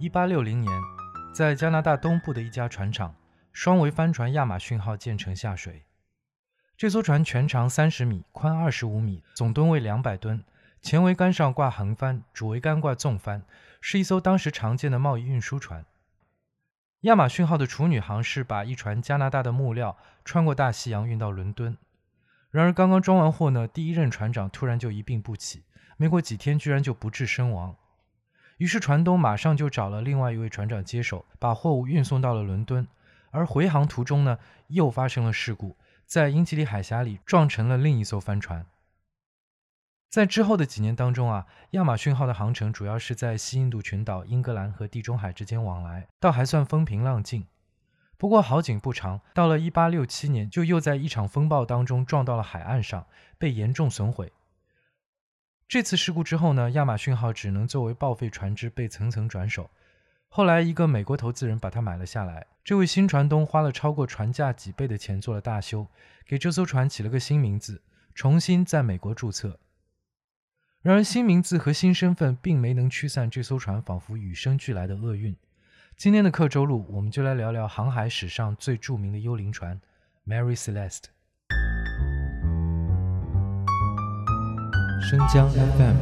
一八六零年，在加拿大东部的一家船厂，双桅帆船亚马逊号建成下水。这艘船全长三十米，宽二十五米，总吨位两百吨，前桅杆上挂横帆，主桅杆挂纵帆，是一艘当时常见的贸易运输船。亚马逊号的处女航是把一船加拿大的木料穿过大西洋运到伦敦。然而，刚刚装完货呢，第一任船长突然就一病不起，没过几天居然就不治身亡。于是船东马上就找了另外一位船长接手，把货物运送到了伦敦。而回航途中呢，又发生了事故，在英吉利海峡里撞沉了另一艘帆船。在之后的几年当中啊，亚马逊号的航程主要是在西印度群岛、英格兰和地中海之间往来，倒还算风平浪静。不过好景不长，到了1867年，就又在一场风暴当中撞到了海岸上，被严重损毁。这次事故之后呢，亚马逊号只能作为报废船只被层层转手。后来，一个美国投资人把它买了下来。这位新船东花了超过船价几倍的钱做了大修，给这艘船起了个新名字，重新在美国注册。然而，新名字和新身份并没能驱散这艘船仿佛与生俱来的厄运。今天的克州路，我们就来聊聊航海史上最著名的幽灵船 ——Mary Celeste。生姜 FM，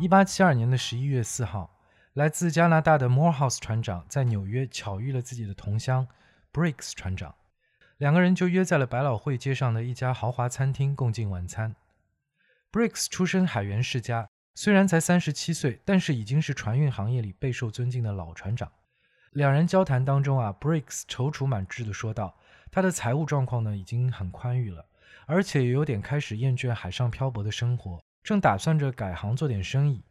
一八七二年的十一月四号，来自加拿大的 Morehouse 船长在纽约巧遇了自己的同乡 Briggs 船长，两个人就约在了百老汇街上的一家豪华餐厅共进晚餐。Briggs 出身海员世家，虽然才三十七岁，但是已经是船运行业里备受尊敬的老船长。两人交谈当中啊，Briggs 踌躇满志地说道：“他的财务状况呢，已经很宽裕了。”而且也有点开始厌倦海上漂泊的生活，正打算着改行做点生意，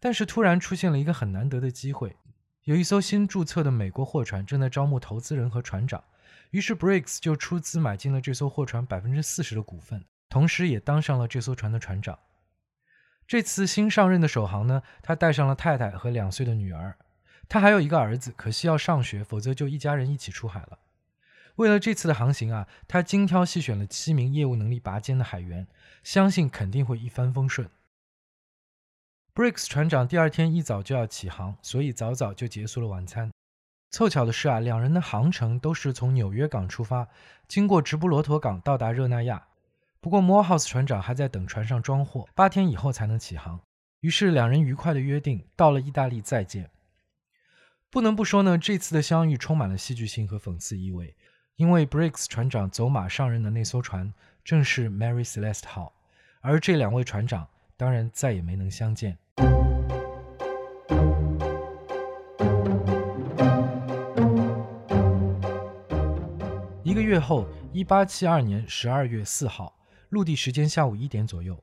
但是突然出现了一个很难得的机会，有一艘新注册的美国货船正在招募投资人和船长，于是 Briggs 就出资买进了这艘货船百分之四十的股份，同时也当上了这艘船的船长。这次新上任的首航呢，他带上了太太和两岁的女儿，他还有一个儿子，可惜要上学，否则就一家人一起出海了。为了这次的航行啊，他精挑细选了七名业务能力拔尖的海员，相信肯定会一帆风顺。Briggs 船长第二天一早就要起航，所以早早就结束了晚餐。凑巧的是啊，两人的航程都是从纽约港出发，经过直布罗陀港到达热那亚。不过 Morehouse 船长还在等船上装货，八天以后才能起航。于是两人愉快的约定，到了意大利再见。不能不说呢，这次的相遇充满了戏剧性和讽刺意味。因为 Briggs 船长走马上任的那艘船正是 Mary Celeste 号，而这两位船长当然再也没能相见。一个月后，1872年12月4号，陆地时间下午一点左右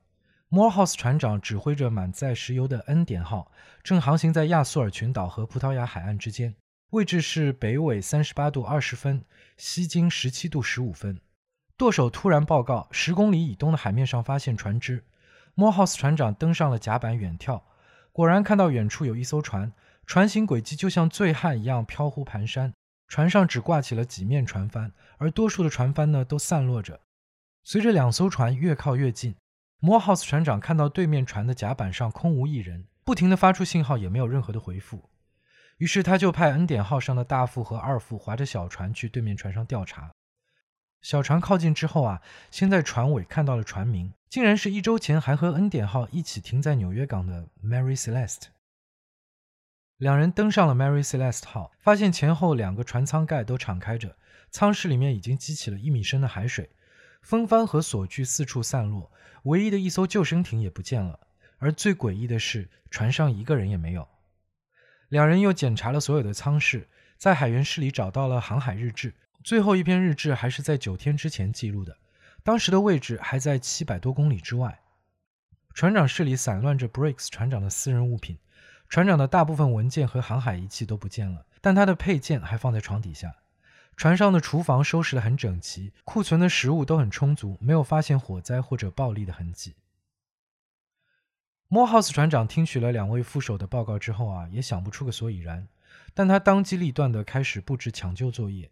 ，Morehouse 船长指挥着满载石油的恩典号正航行在亚速尔群岛和葡萄牙海岸之间。位置是北纬三十八度二十分，西经十七度十五分。舵手突然报告，十公里以东的海面上发现船只。Morehouse 船长登上了甲板远眺，果然看到远处有一艘船，船型轨迹就像醉汉一样飘忽蹒跚。船上只挂起了几面船帆，而多数的船帆呢都散落着。随着两艘船越靠越近，Morehouse 船长看到对面船的甲板上空无一人，不停地发出信号，也没有任何的回复。于是他就派恩典号上的大副和二副划着小船去对面船上调查。小船靠近之后啊，先在船尾看到了船名，竟然是一周前还和恩典号一起停在纽约港的 Mary Celeste。两人登上了 Mary Celeste 号，发现前后两个船舱盖都敞开着，舱室里面已经积起了一米深的海水，风帆和锁具四处散落，唯一的一艘救生艇也不见了。而最诡异的是，船上一个人也没有。两人又检查了所有的舱室，在海员室里找到了航海日志，最后一篇日志还是在九天之前记录的，当时的位置还在七百多公里之外。船长室里散乱着 Briggs 船长的私人物品，船长的大部分文件和航海仪器都不见了，但他的配件还放在床底下。船上的厨房收拾得很整齐，库存的食物都很充足，没有发现火灾或者暴力的痕迹。Morehouse 船长听取了两位副手的报告之后啊，也想不出个所以然，但他当机立断地开始布置抢救作业。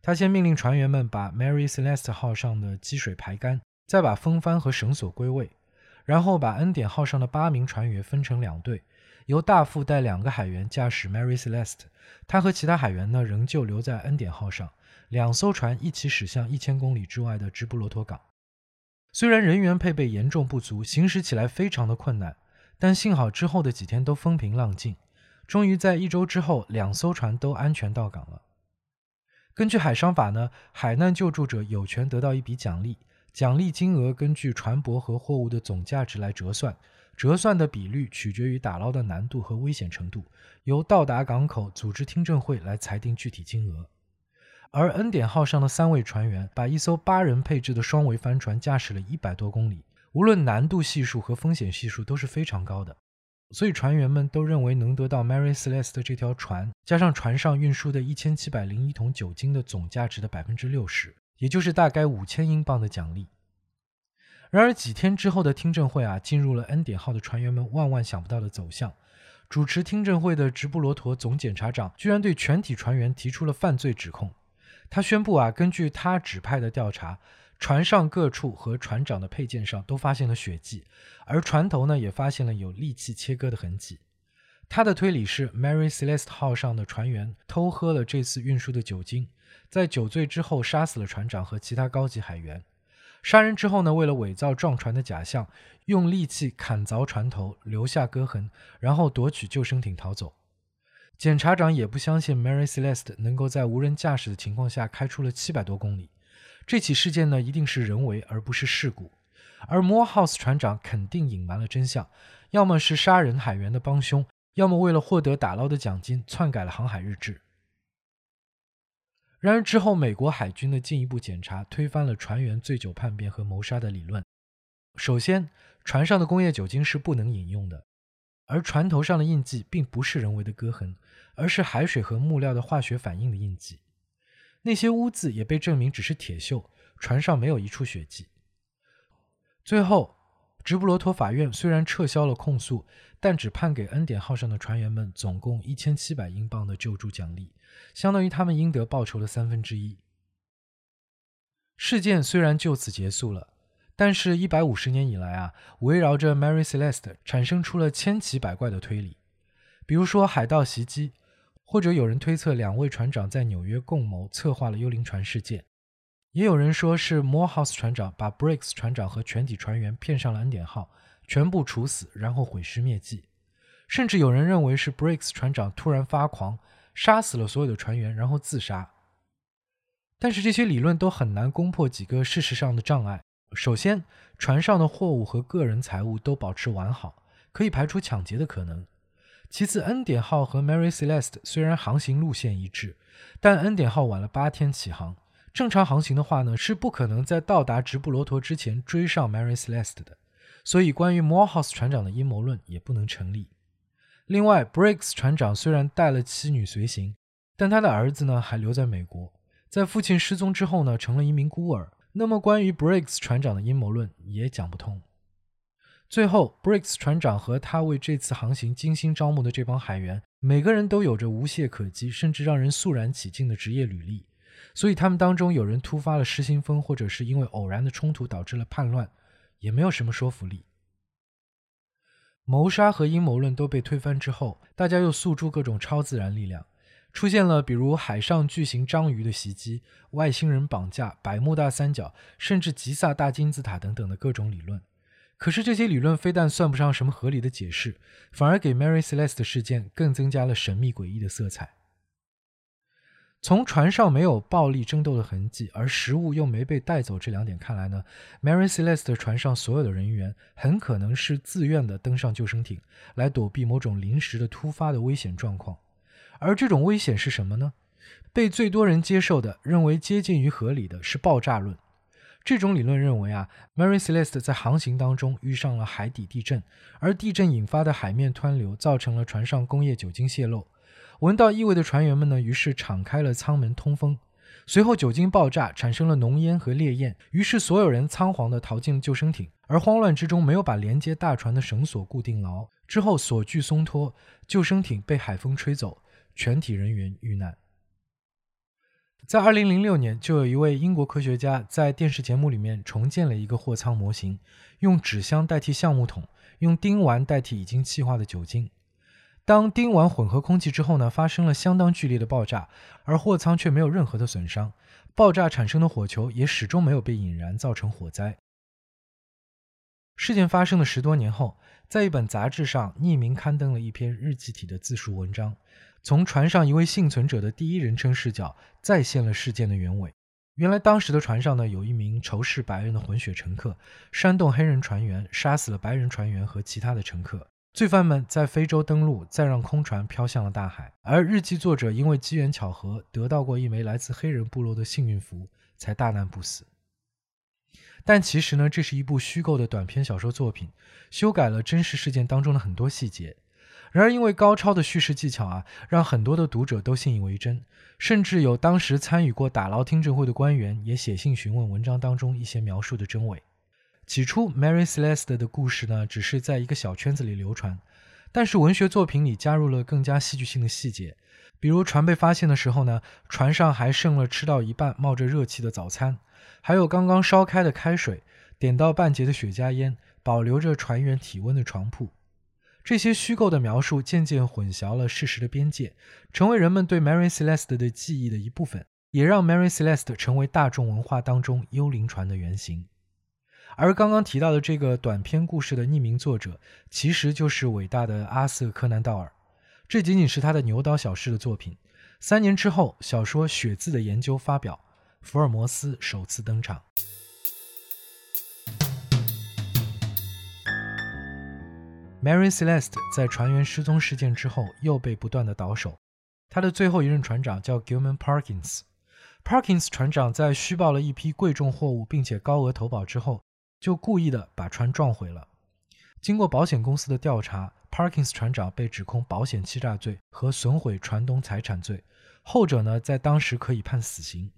他先命令船员们把 Mary Celeste 号上的积水排干，再把风帆和绳索归位，然后把恩典号上的八名船员分成两队，由大副带两个海员驾驶 Mary Celeste，他和其他海员呢仍旧留在恩典号上，两艘船一起驶向一千公里之外的直布罗陀港。虽然人员配备严重不足，行驶起来非常的困难，但幸好之后的几天都风平浪静，终于在一周之后，两艘船都安全到港了。根据海商法呢，海难救助者有权得到一笔奖励，奖励金额根据船舶和货物的总价值来折算。折算的比率取决于打捞的难度和危险程度，由到达港口组织听证会来裁定具体金额。而恩典号上的三位船员把一艘八人配置的双桅帆船驾驶了一百多公里，无论难度系数和风险系数都是非常高的，所以船员们都认为能得到 Mary Celeste 这条船加上船上运输的一千七百零一桶酒精的总价值的百分之六十，也就是大概五千英镑的奖励。然而几天之后的听证会啊，进入了恩典号的船员们万万想不到的走向。主持听证会的直布罗陀总检察长居然对全体船员提出了犯罪指控。他宣布啊，根据他指派的调查，船上各处和船长的配件上都发现了血迹，而船头呢也发现了有利器切割的痕迹。他的推理是，Mary Celeste 号上的船员偷喝了这次运输的酒精，在酒醉之后杀死了船长和其他高级海员。杀人之后呢，为了伪造撞船的假象，用利器砍凿船头，留下割痕，然后夺取救生艇逃走。检察长也不相信 Mary Celeste 能够在无人驾驶的情况下开出了七百多公里。这起事件呢，一定是人为而不是事故。而 Morehouse 船长肯定隐瞒了真相，要么是杀人海员的帮凶，要么为了获得打捞的奖金篡改了航海日志。然而之后，美国海军的进一步检查推翻了船员醉酒叛变和谋杀的理论。首先，船上的工业酒精是不能饮用的，而船头上的印记并不是人为的割痕，而是海水和木料的化学反应的印记。那些污渍也被证明只是铁锈，船上没有一处血迹。最后，直布罗陀法院虽然撤销了控诉，但只判给恩典号上的船员们总共一千七百英镑的救助奖励。相当于他们应得报酬的三分之一。事件虽然就此结束了，但是，一百五十年以来啊，围绕着 Mary Celeste 产生出了千奇百怪的推理，比如说海盗袭击，或者有人推测两位船长在纽约共谋策划了幽灵船事件，也有人说是 Morehouse 船长把 Briggs 船长和全体船员骗上了恩典号，全部处死，然后毁尸灭迹，甚至有人认为是 Briggs 船长突然发狂。杀死了所有的船员，然后自杀。但是这些理论都很难攻破几个事实上的障碍。首先，船上的货物和个人财物都保持完好，可以排除抢劫的可能。其次，恩典号和 Mary Celeste 虽然航行路线一致，但恩典号晚了八天起航。正常航行的话呢，是不可能在到达直布罗陀之前追上 Mary Celeste 的。所以，关于 Morehouse 船长的阴谋论也不能成立。另外，Briggs 船长虽然带了妻女随行，但他的儿子呢还留在美国，在父亲失踪之后呢，成了一名孤儿。那么，关于 Briggs 船长的阴谋论也讲不通。最后，Briggs 船长和他为这次航行精心招募的这帮海员，每个人都有着无懈可击，甚至让人肃然起敬的职业履历，所以他们当中有人突发了失心疯，或者是因为偶然的冲突导致了叛乱，也没有什么说服力。谋杀和阴谋论都被推翻之后，大家又诉诸各种超自然力量，出现了比如海上巨型章鱼的袭击、外星人绑架、百慕大三角，甚至吉萨大金字塔等等的各种理论。可是这些理论非但算不上什么合理的解释，反而给 Mary Celeste 事件更增加了神秘诡异的色彩。从船上没有暴力争斗的痕迹，而食物又没被带走这两点看来呢，Mary Celeste 船上所有的人员很可能是自愿的登上救生艇，来躲避某种临时的突发的危险状况。而这种危险是什么呢？被最多人接受的、认为接近于合理的是爆炸论。这种理论认为啊，Mary Celeste 在航行当中遇上了海底地震，而地震引发的海面湍流造成了船上工业酒精泄漏。闻到异味的船员们呢，于是敞开了舱门通风。随后酒精爆炸，产生了浓烟和烈焰，于是所有人仓皇地逃进了救生艇。而慌乱之中没有把连接大船的绳索固定牢，之后索具松脱，救生艇被海风吹走，全体人员遇难。在2006年，就有一位英国科学家在电视节目里面重建了一个货舱模型，用纸箱代替橡木桶，用丁烷代替已经气化的酒精。当丁烷混合空气之后呢，发生了相当剧烈的爆炸，而货舱却没有任何的损伤，爆炸产生的火球也始终没有被引燃，造成火灾。事件发生的十多年后，在一本杂志上匿名刊登了一篇日记体的自述文章，从船上一位幸存者的第一人称视角再现了事件的原委。原来当时的船上呢，有一名仇视白人的混血乘客，煽动黑人船员，杀死了白人船员和其他的乘客。罪犯们在非洲登陆，再让空船飘向了大海。而日记作者因为机缘巧合得到过一枚来自黑人部落的幸运符，才大难不死。但其实呢，这是一部虚构的短篇小说作品，修改了真实事件当中的很多细节。然而，因为高超的叙事技巧啊，让很多的读者都信以为真，甚至有当时参与过打捞听证会的官员也写信询问文章当中一些描述的真伪。起初，Mary Celeste 的故事呢，只是在一个小圈子里流传。但是，文学作品里加入了更加戏剧性的细节，比如船被发现的时候呢，船上还剩了吃到一半冒着热气的早餐，还有刚刚烧开的开水，点到半截的雪茄烟，保留着船员体温的床铺。这些虚构的描述渐渐混淆了事实的边界，成为人们对 Mary Celeste 的记忆的一部分，也让 Mary Celeste 成为大众文化当中幽灵船的原型。而刚刚提到的这个短篇故事的匿名作者，其实就是伟大的阿瑟·柯南道尔。这仅仅是他的牛刀小试的作品。三年之后，小说《血字的研究》发表，福尔摩斯首次登场。Mary Celeste 在船员失踪事件之后，又被不断的倒手。他的最后一任船长叫 Gilman Parkins。Parkins 船长在虚报了一批贵重货物，并且高额投保之后。就故意的把船撞毁了。经过保险公司的调查，Parkins 船长被指控保险欺诈罪和损毁船东财产罪，后者呢在当时可以判死刑。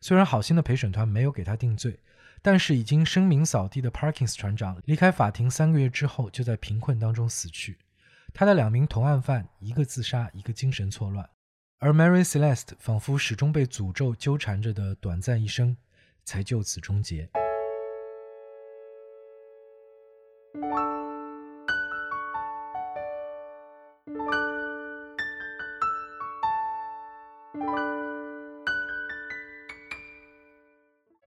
虽然好心的陪审团没有给他定罪，但是已经声名扫地的 Parkins 船长离开法庭三个月之后，就在贫困当中死去。他的两名同案犯，一个自杀，一个精神错乱，而 Mary Celeste 仿佛始终被诅咒纠缠着的短暂一生，才就此终结。